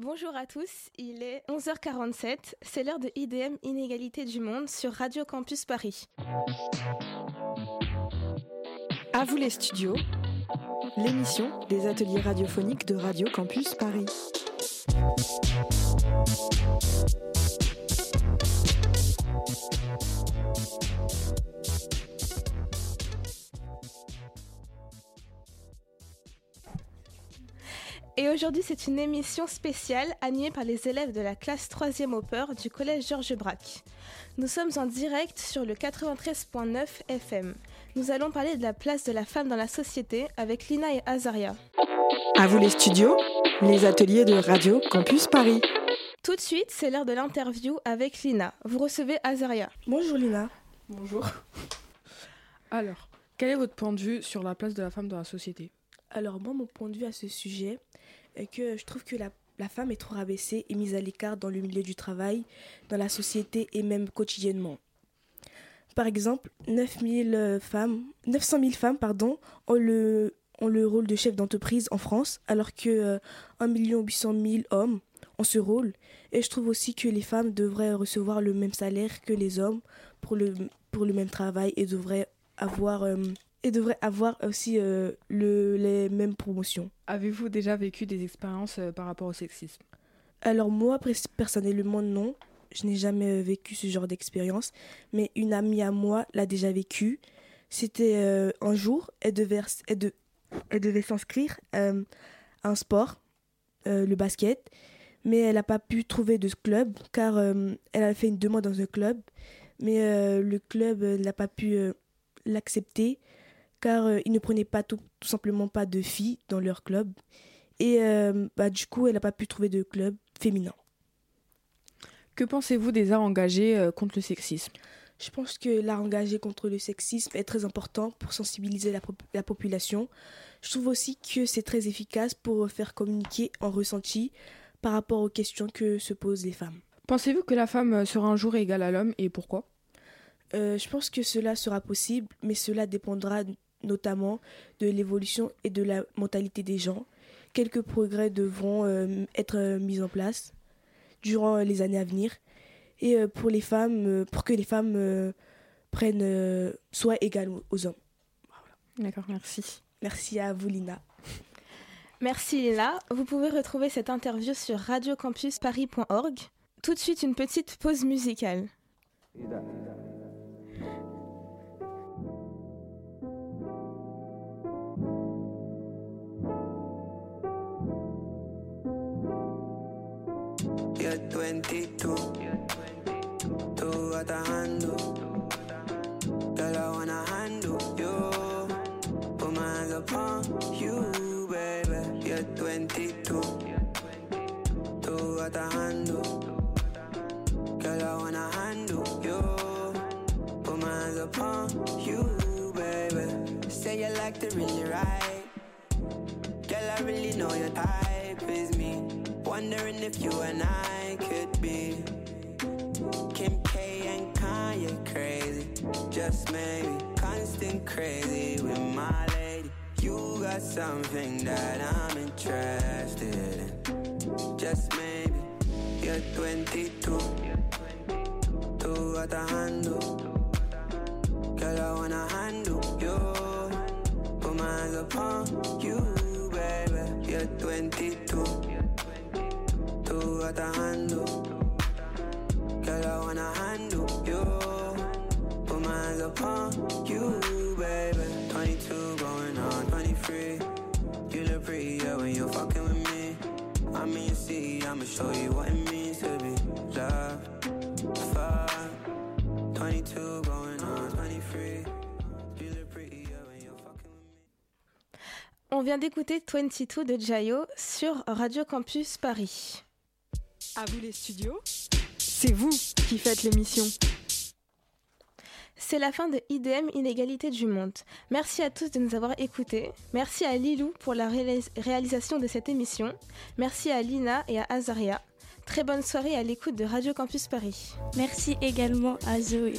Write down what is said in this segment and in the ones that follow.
Bonjour à tous, il est 11h47, c'est l'heure de IDM Inégalité du Monde sur Radio Campus Paris. À vous les studios, l'émission des ateliers radiophoniques de Radio Campus Paris. Et aujourd'hui, c'est une émission spéciale animée par les élèves de la classe 3e au peur du collège Georges Braque. Nous sommes en direct sur le 93.9 FM. Nous allons parler de la place de la femme dans la société avec Lina et Azaria. À vous les studios, les ateliers de Radio Campus Paris. Tout de suite, c'est l'heure de l'interview avec Lina. Vous recevez Azaria. Bonjour Lina. Bonjour. Alors, quel est votre point de vue sur la place de la femme dans la société? Alors moi, mon point de vue à ce sujet est que je trouve que la, femme est trop rabaissée et mise à l'écart dans le milieu du travail, dans la société et même quotidiennement. Par exemple, 9000 femmes, 900 000 femmes pardon, ont, le, ont le rôle de chef d'entreprise en France, alors que euh, 1 800 000 hommes ont ce rôle. Et je trouve aussi que les femmes devraient recevoir le même salaire que les hommes pour le, pour le même travail et devraient avoir, euh, et devraient avoir aussi euh, le, les mêmes promotions. Avez-vous déjà vécu des expériences euh, par rapport au sexisme? Alors moi, pers- personnellement, non. Je n'ai jamais euh, vécu ce genre d'expérience. Mais une amie à moi l'a déjà vécu. C'était euh, un jour, elle devait, elle de- elle devait s'inscrire euh, à un sport, le basket. Mais elle n'a pas pu trouver de club car elle a fait une demande dans un club. Mais le club n'a pas pu l'accepter car euh, il ne prenait pas tout, tout simplement pas de filles dans leur club. Et euh, bah, du coup, elle n'a pas pu trouver de club féminin. Que pensez-vous des arts engagés euh, contre le sexisme? Je pense que l'art engagé contre le sexisme est très important pour sensibiliser la, pop- la population. Je trouve aussi que c'est très efficace pour faire communiquer en ressenti par rapport aux questions que se posent les femmes. Pensez-vous que la femme sera un jour égale à l'homme et pourquoi? Euh, je pense que cela sera possible, mais cela dépendra notamment de l'évolution et de la mentalité des gens. Quelques progrès devront euh, être euh, mis en place durant euh, les années à venir et euh, pour les femmes, euh, pour que les femmes euh, prennent euh, soient égales aux- hommes. D'accord, merci. Merci à vous, Lina. Merci Lina. Vous pouvez retrouver cette interview sur radiocampusparis.org. Tout de suite, une petite pause musicale. 22. Tú atajando. Girl, I wanna handle you. Put my hands upon you, baby. You're 22. Tú atajando. Girl, I wanna handle you. Put my hands upon you, baby. Say you like to really ride. Girl, I really know your type is me. Wondering if you and I Just maybe constant crazy with my lady. You got something that I'm interested in. Just maybe you're 22. Tú atajando. Girl, I wanna handle you. Put my hands upon you, baby. You're 22. Tú atajando. Girl, I wanna handle you. Put my hands upon you, baby. 22 going on 23. You look prettier when you're fucking with me. I mean, see, I'ma show you what it means to be loved. Fuck. 22 going on 23. You look prettier when you're fucking with me. On vient d'écouter 22 de Jayo sur Radio Campus Paris. À vous les studios, c'est vous qui faites l'émission. C'est la fin de IDM Inégalité du Monde. Merci à tous de nous avoir écoutés. Merci à Lilou pour la réalis- réalisation de cette émission. Merci à Lina et à Azaria. Très bonne soirée à l'écoute de Radio Campus Paris. Merci également à Zoé.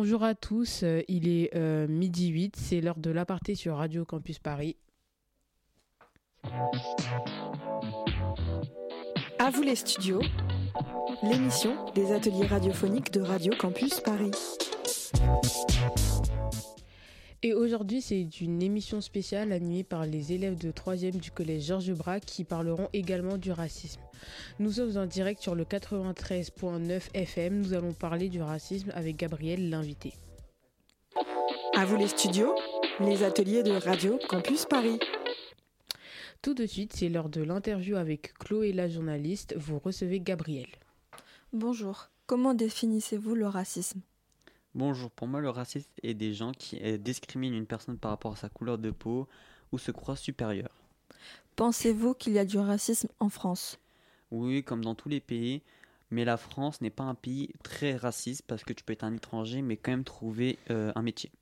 Bonjour à tous, euh, il est euh, midi 8, c'est l'heure de l'aparté sur Radio Campus Paris. À vous les studios, l'émission des ateliers radiophoniques de Radio Campus Paris. Et aujourd'hui, c'est une émission spéciale animée par les élèves de 3e du collège Georges Braque qui parleront également du racisme. Nous sommes en direct sur le 93.9 FM. Nous allons parler du racisme avec Gabriel, l'invité. À vous les studios, les ateliers de Radio Campus Paris. Tout de suite, c'est l'heure de l'interview avec Chloé la journaliste. Vous recevez Gabriel. Bonjour. Comment définissez-vous le racisme? Bonjour, pour moi le racisme est des gens qui euh, discriminent une personne par rapport à sa couleur de peau ou se croient supérieurs. Pensez-vous qu'il y a du racisme en France? Oui, comme dans tous les pays, mais la France n'est pas un pays très raciste parce que tu peux être un étranger mais quand même trouver euh, un métier.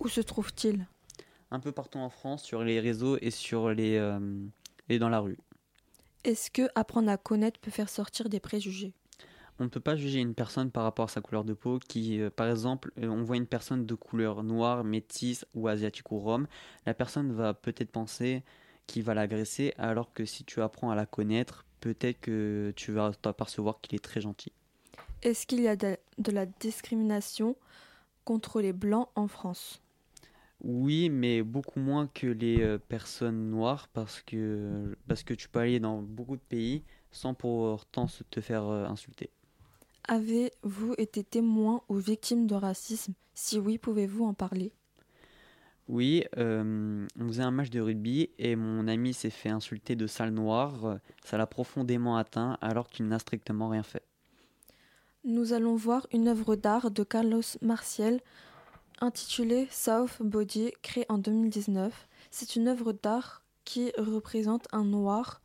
Où se trouve-t-il? Un peu partout en France, sur les réseaux et sur les euh, et dans la rue. Est-ce que apprendre à connaître peut faire sortir des préjugés? On ne peut pas juger une personne par rapport à sa couleur de peau qui, euh, par exemple, euh, on voit une personne de couleur noire, métisse ou asiatique ou rome, la personne va peut-être penser qu'il va l'agresser alors que si tu apprends à la connaître, peut-être que tu vas t'apercevoir qu'il est très gentil. Est-ce qu'il y a de, de la discrimination contre les blancs en France? Oui, mais beaucoup moins que les euh, personnes noires parce que, parce que tu peux aller dans beaucoup de pays sans pour autant te faire insulter. Avez-vous été témoin ou victime de racisme? Si oui, pouvez-vous en parler? Oui, euh, on faisait un match de rugby et mon ami s'est fait insulter de sale noire. Ça l'a profondément atteint alors qu'il n'a strictement rien fait. Nous allons voir une œuvre d'art de Carlos Marcial intitulée South Body, créée en 2019. C'est une œuvre d'art qui représente un noir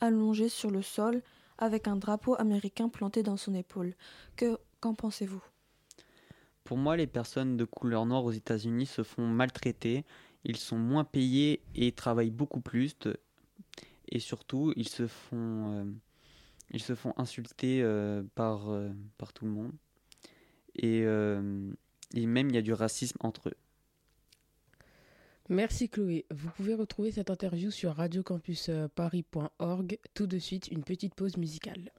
allongé sur le sol avec un drapeau américain planté dans son épaule. Que qu'en pensez-vous? Pour moi, les personnes de couleur noire aux États-Unis se font maltraiter. Ils sont moins payés et travaillent beaucoup plus. Et surtout, ils se font, euh, ils se font insulter euh, par, euh, par tout le monde. Et même, il y a du racisme entre eux. Merci Chloé. Vous pouvez retrouver cette interview sur radiocampusparis.org. Tout de suite, une petite pause musicale.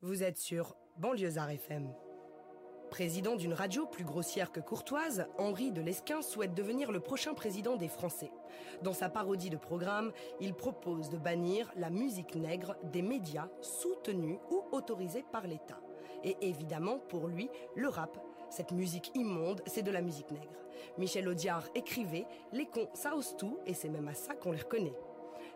Vous êtes sur Banlieusard FM. Président d'une radio plus grossière que courtoise, Henri de Lesquin souhaite devenir le prochain président des Français. Dans sa parodie de programme, il propose de bannir la musique nègre des médias soutenus ou autorisés par l'État. Et évidemment, pour lui, le rap. Cette musique immonde, c'est de la musique nègre. Michel Audiard écrivait Les cons, ça ose tout, et c'est même à ça qu'on les reconnaît.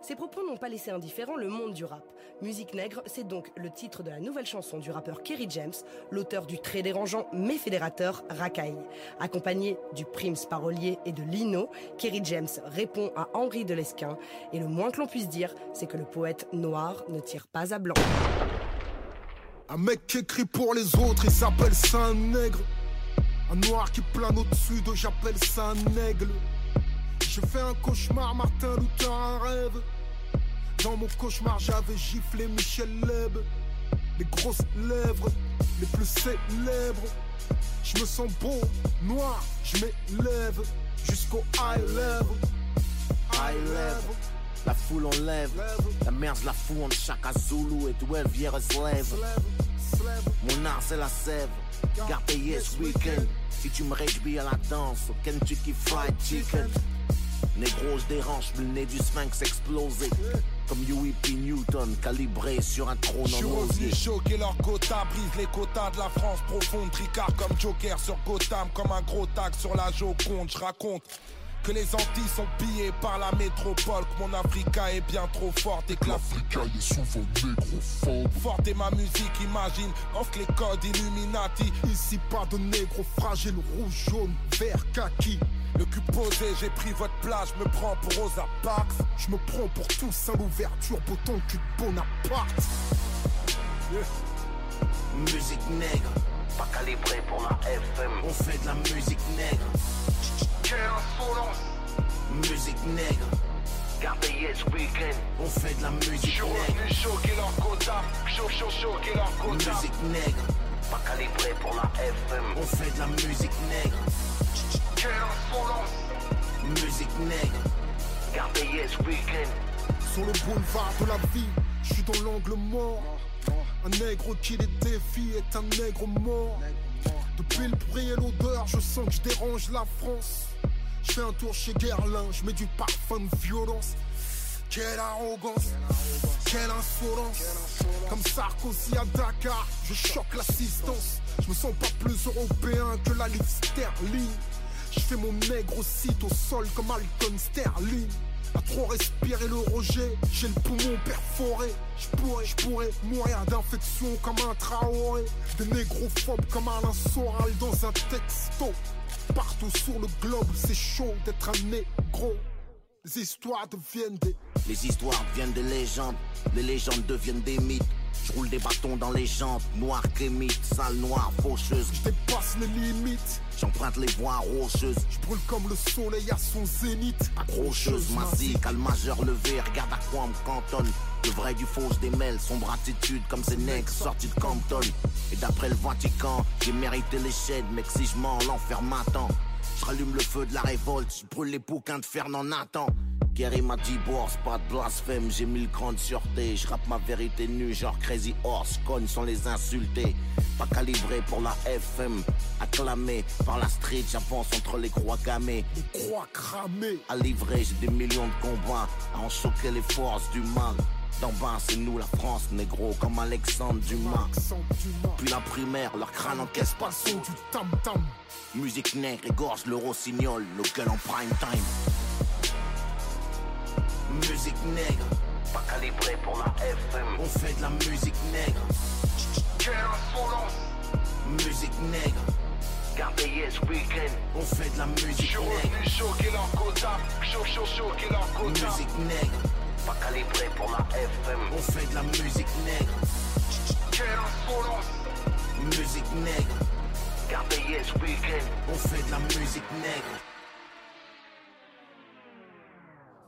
Ces propos n'ont pas laissé indifférent le monde du rap. Musique nègre, c'est donc le titre de la nouvelle chanson du rappeur Kerry James, l'auteur du très dérangeant mais fédérateur Racaille. Accompagné du Prims parolier et de Lino, Kerry James répond à Henri de Lesquin et le moins que l'on puisse dire, c'est que le poète noir ne tire pas à blanc. Un mec qui écrit pour les autres, il s'appelle Saint Nègre. Un noir qui plane au-dessus de j'appelle ça un aigle. J'ai fait un cauchemar, Martin Luther, un rêve. Dans mon cauchemar, j'avais giflé Michel Leb. Les grosses lèvres, les plus célèbres. Je me sens beau, noir, je m'élève jusqu'au high level. High level. La foule enlève, la merde la fout entre chaque Zulu et 12 years slave. Mon art c'est la sève, garde payé ce week-end. Si tu me réjouis à la danse, au Kentucky Fried Chicken. Négro, je dérange, mais le nez du sphinx explosé. Comme Huey P. Newton, calibré sur un trône en osier. choquer leur quota, brise les quotas de la France profonde, tricard comme Joker sur Gotham, comme un gros tag sur la Joconde. Je raconte que les Antilles sont pillées par la métropole, que mon Africa est bien trop forte et que l'Africa est souvent négrophobe. Forte est ma musique, imagine, offre les codes Illuminati. Ici pas de négro fragile, rouge, jaune, vert, kaki. Le cul posé, j'ai pris votre place, je me prends pour Rosa Parks. Je me prends pour tous à l'ouverture, bouton cul de Bonaparte. Musique nègre, pas calibré pour la FM. On fait de la musique nègre. Quelle insolence! Musique nègre. Gardez ce week-end, on fait de la musique Je suis revenu choquer leur quota, chaud chaud choquer leur quota. Musique nègre, pas calibré pour la FM. On fait de la musique nègre. Quelle insolence! Musique nègre, gardez ce week-end. Sur le boulevard de la vie, je suis dans l'angle mort. Un nègre qui les défie est un nègre mort. Depuis le bruit et l'odeur, je sens que je dérange la France. Je fais un tour chez Guerlain, je mets du parfum de violence. Quelle arrogance, quelle insolence. Comme Sarkozy à Dakar, je choque l'assistance. Je me sens pas plus européen que la livre sterling. Je fais mon nègre site au sol comme Alton Sterling. À trop respirer le rejet, j'ai le poumon perforé. Je pourrais, je pourrais mourir d'infection comme un traoré. Des négrophobes comme Alain Soral dans un texto. Partout sur le globe, c'est chaud d'être un négro. Les histoires deviennent des. Les histoires deviennent des légendes, les légendes deviennent des mythes. Je roule des bâtons dans les jantes, noir crémite, sale noire, faucheuse. Je dépasse les limites. J'emprunte les voies rocheuses. Je brûle comme le soleil à son zénith. Accrocheuse, massive, calme majeur levé, regarde à quoi on me cantonne. Le vrai du faux se démêle, sombre attitude comme ces nègres sortis de Compton. Et d'après le Vatican, j'ai mérité les chaînes, mec si je mens, l'enfer m'attend. Je rallume le feu de la révolte, je brûle les bouquins de Fernand Nathan. Gary m'a dit bourse, pas de blasphème, j'ai mille grandes sûretés. Je rappe ma vérité nue, genre Crazy Horse, cogne sans les insulter. Pas calibré pour la FM, acclamé par la street, j'avance entre les croix gammées. Les croix cramées. À livrer, j'ai des millions de combats, à en choquer les forces du mal. D'en bas, c'est nous la France, négro, comme Alexandre Dumas. Puis la primaire, leur crâne encaisse pas le son du tam-tam. Musique nègre égorge le rossignol, nos gueules en prime time. Musique nègre, pas calibré pour la FM. On fait de la musique nègre. Quelle insolence! Musique nègre. Gardez ce week-end, on fait de la musique Je suis revenu choquer leur quota, chaud chaud choquer leur quota. Musique nègre, pas calibré pour la FM. On fait de la musique nègre. Quelle insolence! Musique nègre. Gardez ce week-end, on fait de la musique nègre.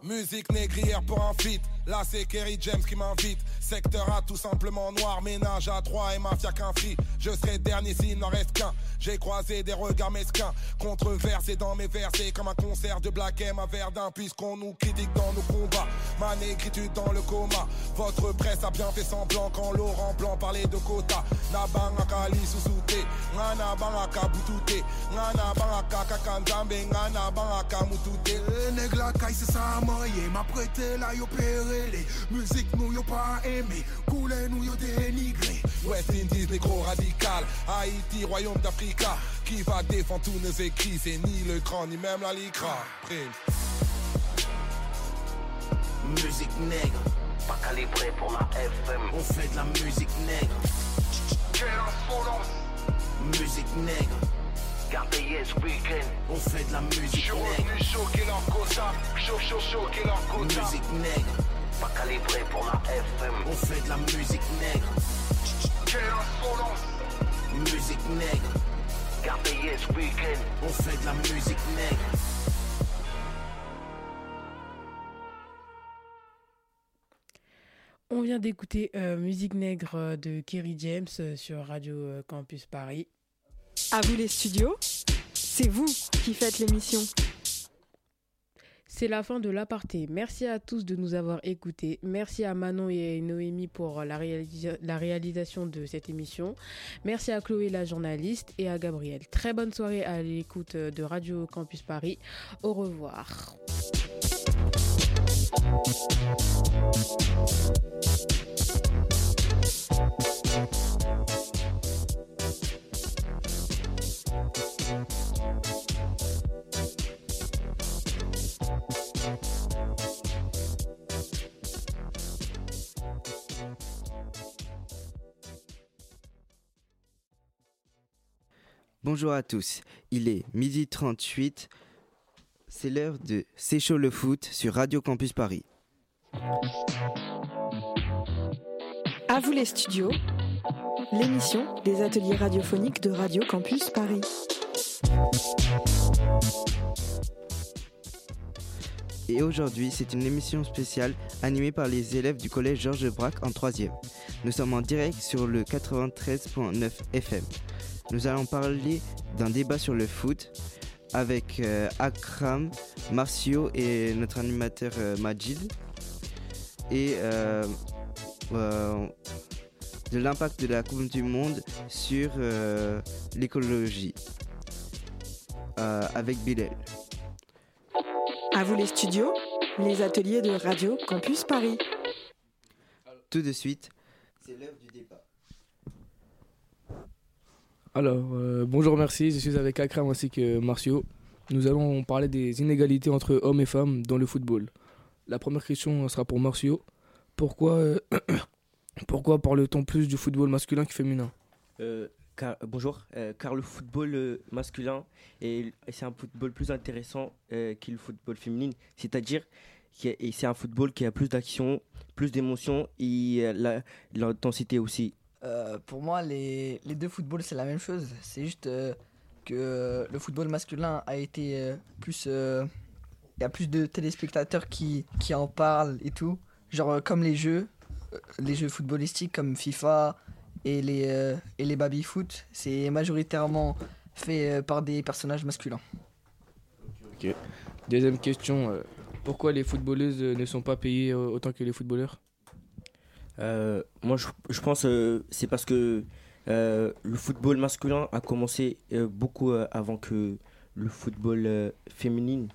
Musique négrière pour un feat. Là c'est Kerry James qui m'invite. Secteur A tout simplement noir, ménage à trois et mafia qu'un free. Je serai dernier s'il n'en reste qu'un. J'ai croisé des regards mesquins, controversés dans mes versets comme un concert de Black M à Verdun puisqu'on nous critique dans nos combats. Ma négritude dans le coma. Votre presse a bien fait semblant quand Laurent Blanc parlait de quota. Nabanga li susute, ngana banga butute, ngana banga kakanzambe, ngana banga mutute. Nègre caille c'est ça m'a prêté yo opéré les musiques nous yo pas aimé, coulé nous yo dénigré. West Indies négro radical, Haïti royaume d'Africa, qui va défendre tous nos écrits, c'est ni le grand ni même la licra. Musique nègre, pas calibré pour la FM. On fait de la musique nègre. Quelle insolence! Musique nègre. Gardez ce week-end, on fait de la musique Je suis revenu choquer leur quota, chaud chaud choquer leur quota. Musique nègre, pas calibré pour la FM. On fait de la musique nègre. Quelle insolence! Musique nègre. Gardez ce week-end, on fait de la musique nègre. On vient d'écouter euh, Musique Nègre euh, de Kerry James euh, sur Radio euh, Campus Paris. À vous les studios, c'est vous qui faites l'émission. C'est la fin de l'aparté. Merci à tous de nous avoir écoutés. Merci à Manon et Noémie pour la, réalisa- la réalisation de cette émission. Merci à Chloé la journaliste et à Gabriel. Très bonne soirée à l'écoute de Radio Campus Paris. Au revoir. Bonjour à tous, il est midi 38. C'est l'heure de C'est chaud le foot sur Radio Campus Paris. À vous les studios, l'émission des ateliers radiophoniques de Radio Campus Paris. Et aujourd'hui, c'est une émission spéciale animée par les élèves du collège Georges Braque en 3e. Nous sommes en direct sur le 93.9 FM. Nous allons parler d'un débat sur le foot avec euh, Akram, Marcio et notre animateur euh, Majid. Et euh, de l'impact de la Coupe du Monde sur l'écologie avec Bilal. À vous les studios, les ateliers de Radio Campus Paris. Tout de suite, c'est l'heure du débat. Alors, euh, bonjour, merci. Je suis avec Akram ainsi que Marcio. Nous allons parler des inégalités entre hommes et femmes dans le football. La première question sera pour Marcio. Pourquoi, euh, pourquoi parle-t-on plus du football masculin que féminin? Euh, bonjour, car le football masculin, est- c'est un football plus intéressant que le football féminin. C'est-à-dire que c'est un football qui a plus d'action, plus d'émotion et l'intensité aussi. Euh, pour moi, les, les deux footballs, c'est la même chose. C'est juste euh, que le football masculin a été euh, plus. Il y a plus de téléspectateurs qui, qui en parlent et tout. Genre comme les jeux, les jeux footballistiques comme FIFA et les, et les baby-foot, c'est majoritairement fait par des personnages masculins. Ok. Deuxième question. pourquoi les footballeuses ne sont pas payées autant que les footballeurs? Euh, moi, je, je pense que c'est parce que euh, le football masculin a commencé euh, beaucoup euh, avant que le football euh, féminin.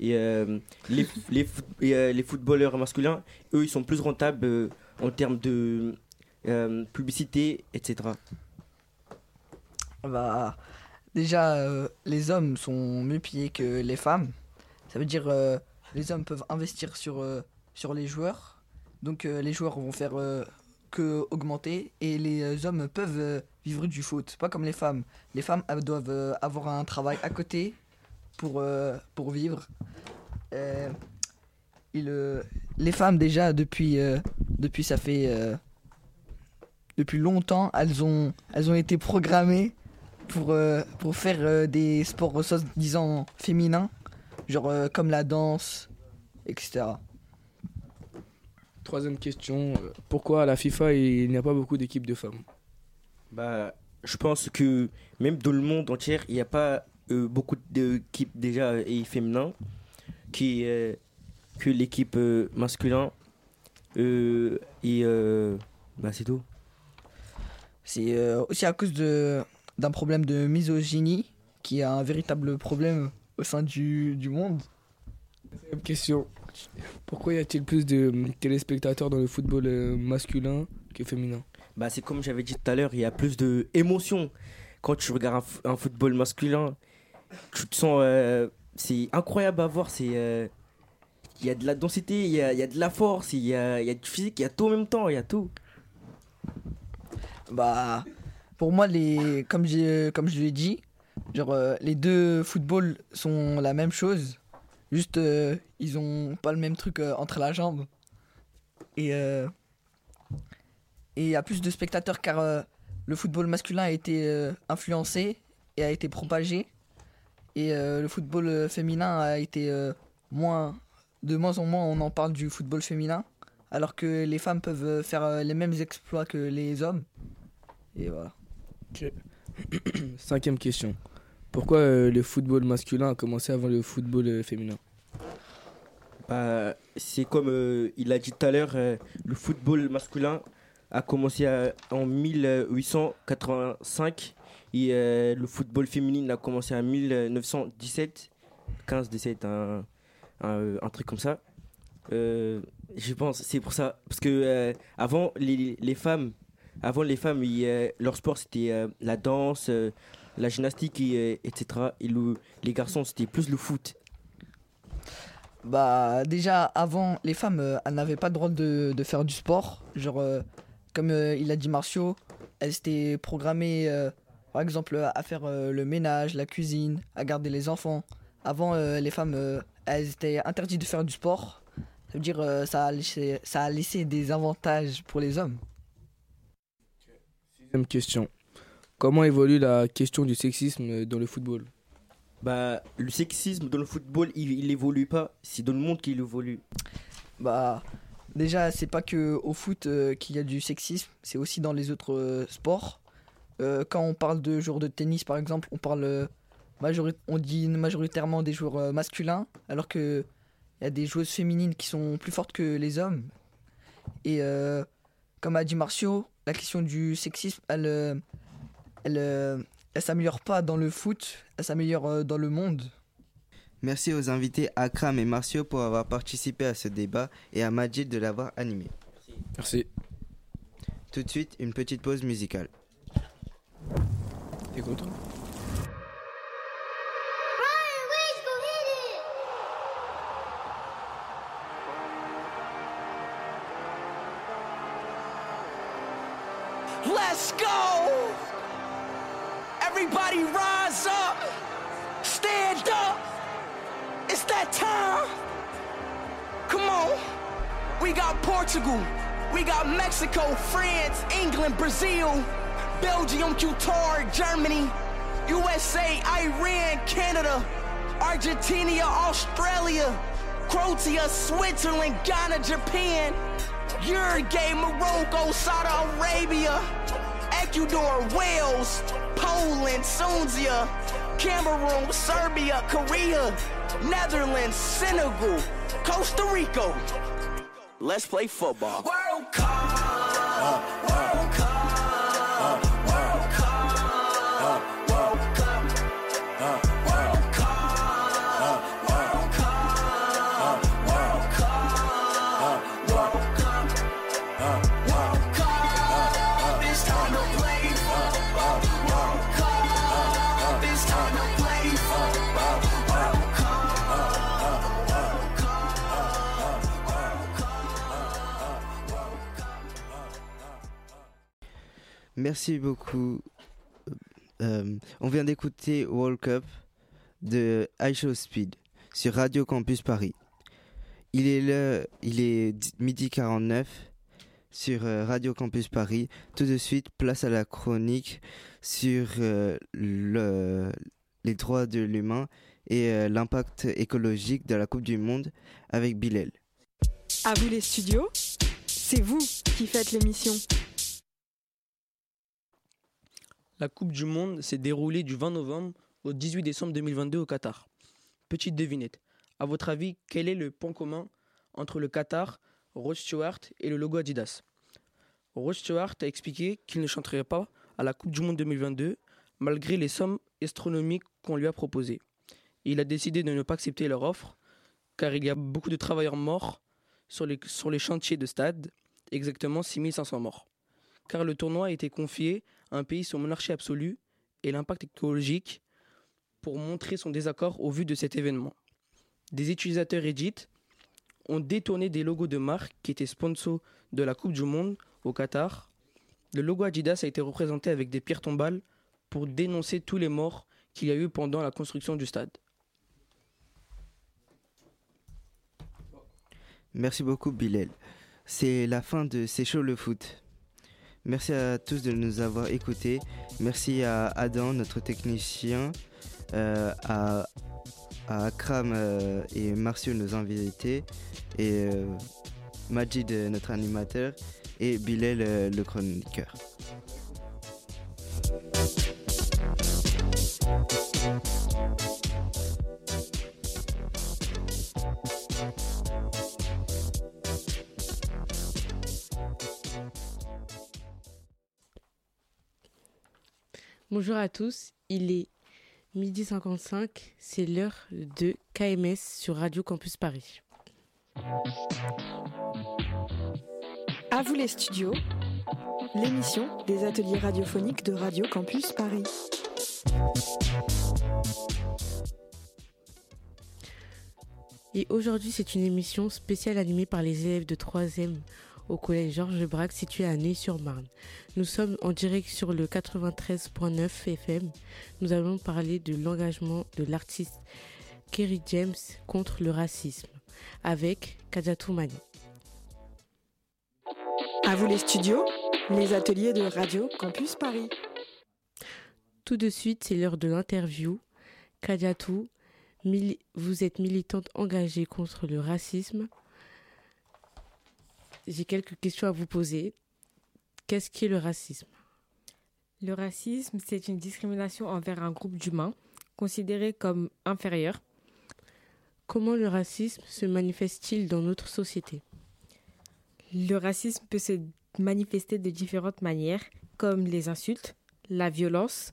Et euh, les, les, foot- et, euh, les footballeurs masculins, eux, ils sont plus rentables euh, en termes de euh, publicité, etc. Bah, déjà, euh, les hommes sont mieux payés que les femmes. Ça veut dire euh, les hommes peuvent investir sur, euh, sur les joueurs. Donc euh, les joueurs vont faire euh, que augmenter et les euh, hommes peuvent vivre du foot. Pas comme les femmes. Les femmes doivent avoir un travail à côté pour, vivre. Les femmes déjà depuis, ça fait depuis longtemps elles ont, été programmées pour, faire des sports disant féminins, genre comme la danse, etc. Troisième question. euh, pourquoi à la FIFA il n'y a pas beaucoup d'équipes de femmes? Bah, je pense que même dans le monde entier, il n'y a pas euh, beaucoup d'équipes déjà euh, et féminins qui euh, que l'équipe euh, masculin euh, et euh, bah c'est tout. C'est euh, aussi à cause de d'un problème de misogynie qui est un véritable problème au sein du, du monde. Deuxième question. Pourquoi y a-t-il plus de euh, téléspectateurs dans le football euh, masculin que féminin? Bah c'est comme j'avais dit tout à l'heure, il y a plus de émotion quand tu regardes un, football masculin. Tu te sens euh, c'est incroyable à voir, c'est euh, il y a de la densité, il y a, il y a de la force, il y a, il y a du physique, il y a tout en même temps, il y a tout. Bah, pour moi, les, comme, j'ai, comme je l'ai dit, genre, euh, les deux footballs sont la même chose. Juste, euh, ils ont pas le même truc euh, entre la jambe. Et euh, et il y a plus de spectateurs car le football masculin a été influencé et a été propagé. Et le football féminin a été moins. De moins en moins, on en parle du football féminin. Alors que les femmes peuvent faire les mêmes exploits que les hommes. Et voilà. Cinquième question. Pourquoi euh, le football masculin a commencé avant le football euh, féminin? Bah, c'est comme euh, il a dit tout à l'heure, le football masculin a commencé en 1885 et le football féminin a commencé en 1917, 15-17, un, un, truc comme ça. Je pense, c'est pour ça. Parce que avant, les, les femmes, avant les femmes, leur sport c'était la danse, la gymnastique, et, etc. Et le- les garçons, c'était plus le foot. Bah, déjà, avant, les femmes, euh, elles n'avaient pas le droit de, de faire du sport. Genre, euh, comme euh, il a dit Martiaux, elles étaient programmées, par exemple, à faire le ménage, la cuisine, à garder les enfants, avant, les femmes, elles étaient interdites de faire du sport. Ça veut dire euh, ça, a laissé, ça a laissé des avantages pour les hommes. Sixième question. Comment évolue la question du sexisme dans le football? Bah, le sexisme dans le football, il, il évolue pas. C'est dans le monde qu'il évolue. Bah, déjà, c'est pas que au foot euh, qu'il y a du sexisme, c'est aussi dans les autres euh, sports. Euh, quand on parle de joueurs de tennis, par exemple, on parle euh, on dit majoritairement des joueurs euh, masculins, alors que il y a des joueuses féminines qui sont plus fortes que les hommes. Et euh, comme a dit Marcio, la question du sexisme, elle, euh, elle, euh, elle s'améliore pas dans le foot, elle s'améliore euh, dans le monde. Merci aux invités Akram et Marcio pour avoir participé à ce débat et à Majid de l'avoir animé. Merci. Tout de suite, une petite pause musicale. T'es Everybody rise up! Stand up! It's that time! Come on! We got Portugal, we got Mexico, France, England, Brazil, Belgium, Qatar, Germany, USA, Iran, Canada, Argentina, Australia, Croatia, Switzerland, Ghana, Japan, Uruguay, Morocco, Saudi Arabia, Ecuador, Wales, Poland, Sunzia, Cameroon, Serbia, Korea, Netherlands, Senegal, Costa Rica. Let's play football. World Cup. World Merci beaucoup. Euh, on vient d'écouter World Cup de iShow Speed sur Radio Campus Paris. Il est, le, il est midi 49 sur euh, Radio Campus Paris. Tout de suite, place à la chronique sur euh, le- les droits de l'humain et euh, l'impact écologique de la Coupe du Monde avec Bilal. À vous les studios, c'est vous qui faites l'émission. La Coupe du Monde s'est déroulée du 20 novembre au 18 décembre 2022 au Qatar. Petite devinette. À votre avis, quel est le point commun entre le Qatar, Rod Stewart et le logo Adidas? Rod Stewart a expliqué qu'il ne chanterait pas à la Coupe du Monde 2022 malgré les sommes astronomiques qu'on lui a proposées. Il a décidé de ne pas accepter leur offre car il y a beaucoup de travailleurs morts sur les, chantiers de stade, exactement 6500 morts. Car le tournoi a été confié à un pays sous monarchie absolue et l'impact écologique pour montrer son désaccord au vu de cet événement. Des utilisateurs Reddit ont détourné des logos de marque qui étaient sponsors de la Coupe du Monde au Qatar. Le logo Adidas a été représenté avec des pierres tombales pour dénoncer tous les morts qu'il y a eu pendant la construction du stade. Merci beaucoup Bilal. C'est la fin de C'est chaud le foot. Merci à tous de nous avoir écoutés. Merci à Adam, notre technicien, euh, à, à Akram euh, et Marcio, nos invités, et euh, Majid, euh, notre animateur, et Bilal, le chroniqueur. Bonjour à tous, il est midi 55, c'est l'heure de KMS sur Radio Campus Paris. À vous les studios, l'émission des ateliers radiophoniques de Radio Campus Paris. Et aujourd'hui, c'est une émission spéciale animée par les élèves de 3e au collège Georges Braque situé à Ney-sur-Marne. Nous sommes en direct sur le 93.9 FM. Nous allons parler de l'engagement de l'artiste Kerry James contre le racisme avec Kadiatou Mani. À vous les studios, les ateliers de Radio Campus Paris. Tout de suite, c'est l'heure de l'interview. Kadiatou, vous êtes militante engagée contre le racisme. J'ai quelques questions à vous poser. Qu'est-ce qu'est le racisme? Le racisme, c'est une discrimination envers un groupe d'humains considéré comme inférieur. Comment le racisme se manifeste-t-il dans notre société? Le racisme peut se manifester de différentes manières, comme les insultes, la violence,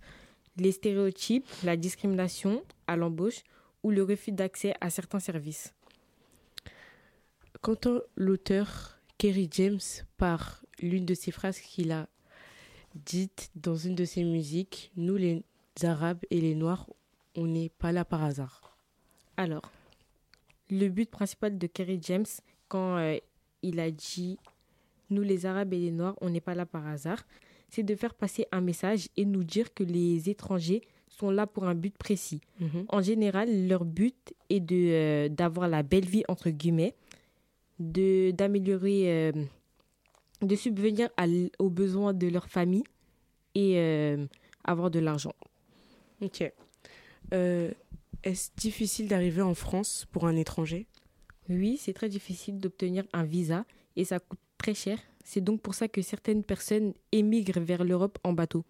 les stéréotypes, la discrimination à l'embauche ou le refus d'accès à certains services. Qu'entend l'auteur Kerry James par l'une de ses phrases qu'il a dites dans une de ses musiques Nous, les Arabes et les Noirs, on n'est pas là par hasard. Alors, le but principal de Kerry James, quand euh, il a dit Nous, les Arabes et les Noirs, on n'est pas là par hasard, c'est de faire passer un message et nous dire que les étrangers sont là pour un but précis. En général, leur but est de euh, d'avoir la belle vie entre guillemets, de d'améliorer, euh, de subvenir à aux besoins de leur famille et euh, avoir de l'argent. Ok. Est-ce difficile d'arriver en France pour un étranger? Oui, c'est très difficile d'obtenir un visa et ça coûte cher. C'est donc pour ça que certaines personnes émigrent vers l'Europe en bateau.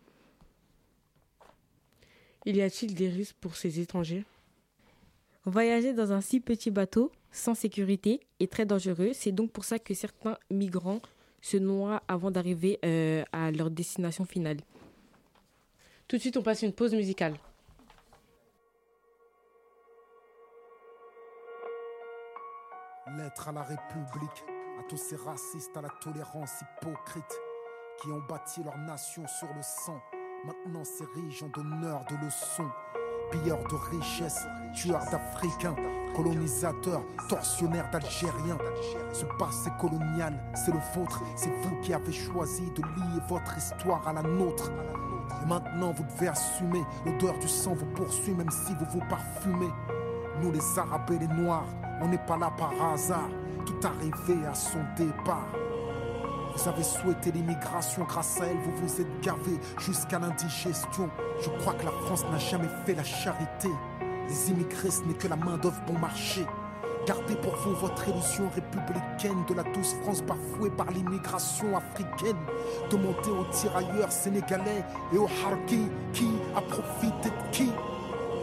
Il y a-t-il des risques pour ces étrangers? Voyager dans un si petit bateau, sans sécurité, est très dangereux. C'est donc pour ça que certains migrants se noient avant d'arriver euh, à leur destination finale. Tout de suite, on passe une pause musicale. Lettre à la République, à tous ces racistes à la tolérance hypocrite qui ont bâti leur nation sur le sang. Maintenant s'érigent en donneurs de leçons. Pilleurs de richesses, tueurs d'Africains, colonisateurs, tortionnaires d'Algériens. Ce passé colonial, c'est le vôtre. C'est vous qui avez choisi de lier votre histoire à la nôtre. Et maintenant vous devez assumer, l'odeur du sang vous poursuit même si vous vous parfumez. Nous les Arabes et les Noirs, on n'est pas là par hasard. Tout arrivé à son départ. Vous avez souhaité l'immigration, grâce à elle, vous vous êtes gavé jusqu'à l'indigestion. Je crois que la France n'a jamais fait la charité. Les immigrés, ce n'est que la main-d'œuvre bon marché. Gardez pour vous votre illusion républicaine de la douce France bafouée par l'immigration africaine. Demandez aux tirailleurs sénégalais et aux harkis qui a profité de qui.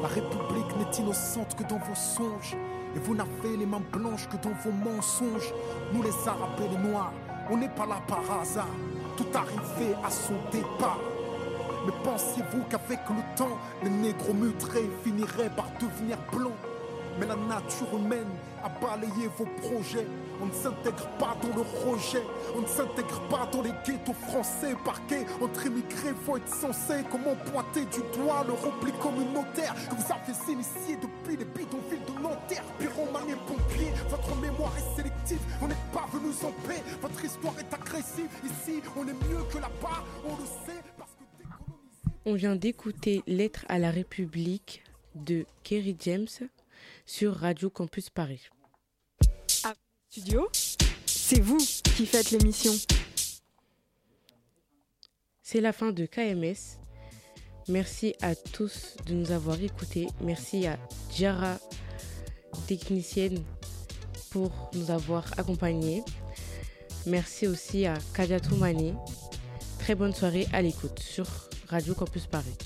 La République n'est innocente que dans vos songes. Et vous n'avez les mains blanches que dans vos mensonges. Nous les Arabes les Noirs, on n'est pas là par hasard. Tout arrivé à son départ. Mais pensiez-vous qu'avec le temps, les négros mutrés finiraient par devenir blancs? Mais la nature humaine a balayé vos projets. On ne s'intègre pas dans le rejet. On ne s'intègre pas dans les ghettos français. Parqués entre immigrés, faut être censé. Comment pointer du doigt le repli communautaire que vous avez initié depuis les bidonvilles de Nanterre Pyromanie pompier, votre mémoire est sélective. Vous n'êtes pas venus en paix. Votre histoire est agressive. Ici, on est mieux que là-bas. On le sait parce que On vient d'écouter Lettre à la République de Kerry James sur Radio Campus Paris. C'est vous qui faites l'émission. C'est la fin de KMS. Merci à tous de nous avoir écoutés. Merci à Jara, technicienne, pour nous avoir accompagnés. Merci aussi à Kadiatou Mani. Très bonne soirée à l'écoute sur Radio Campus Paris.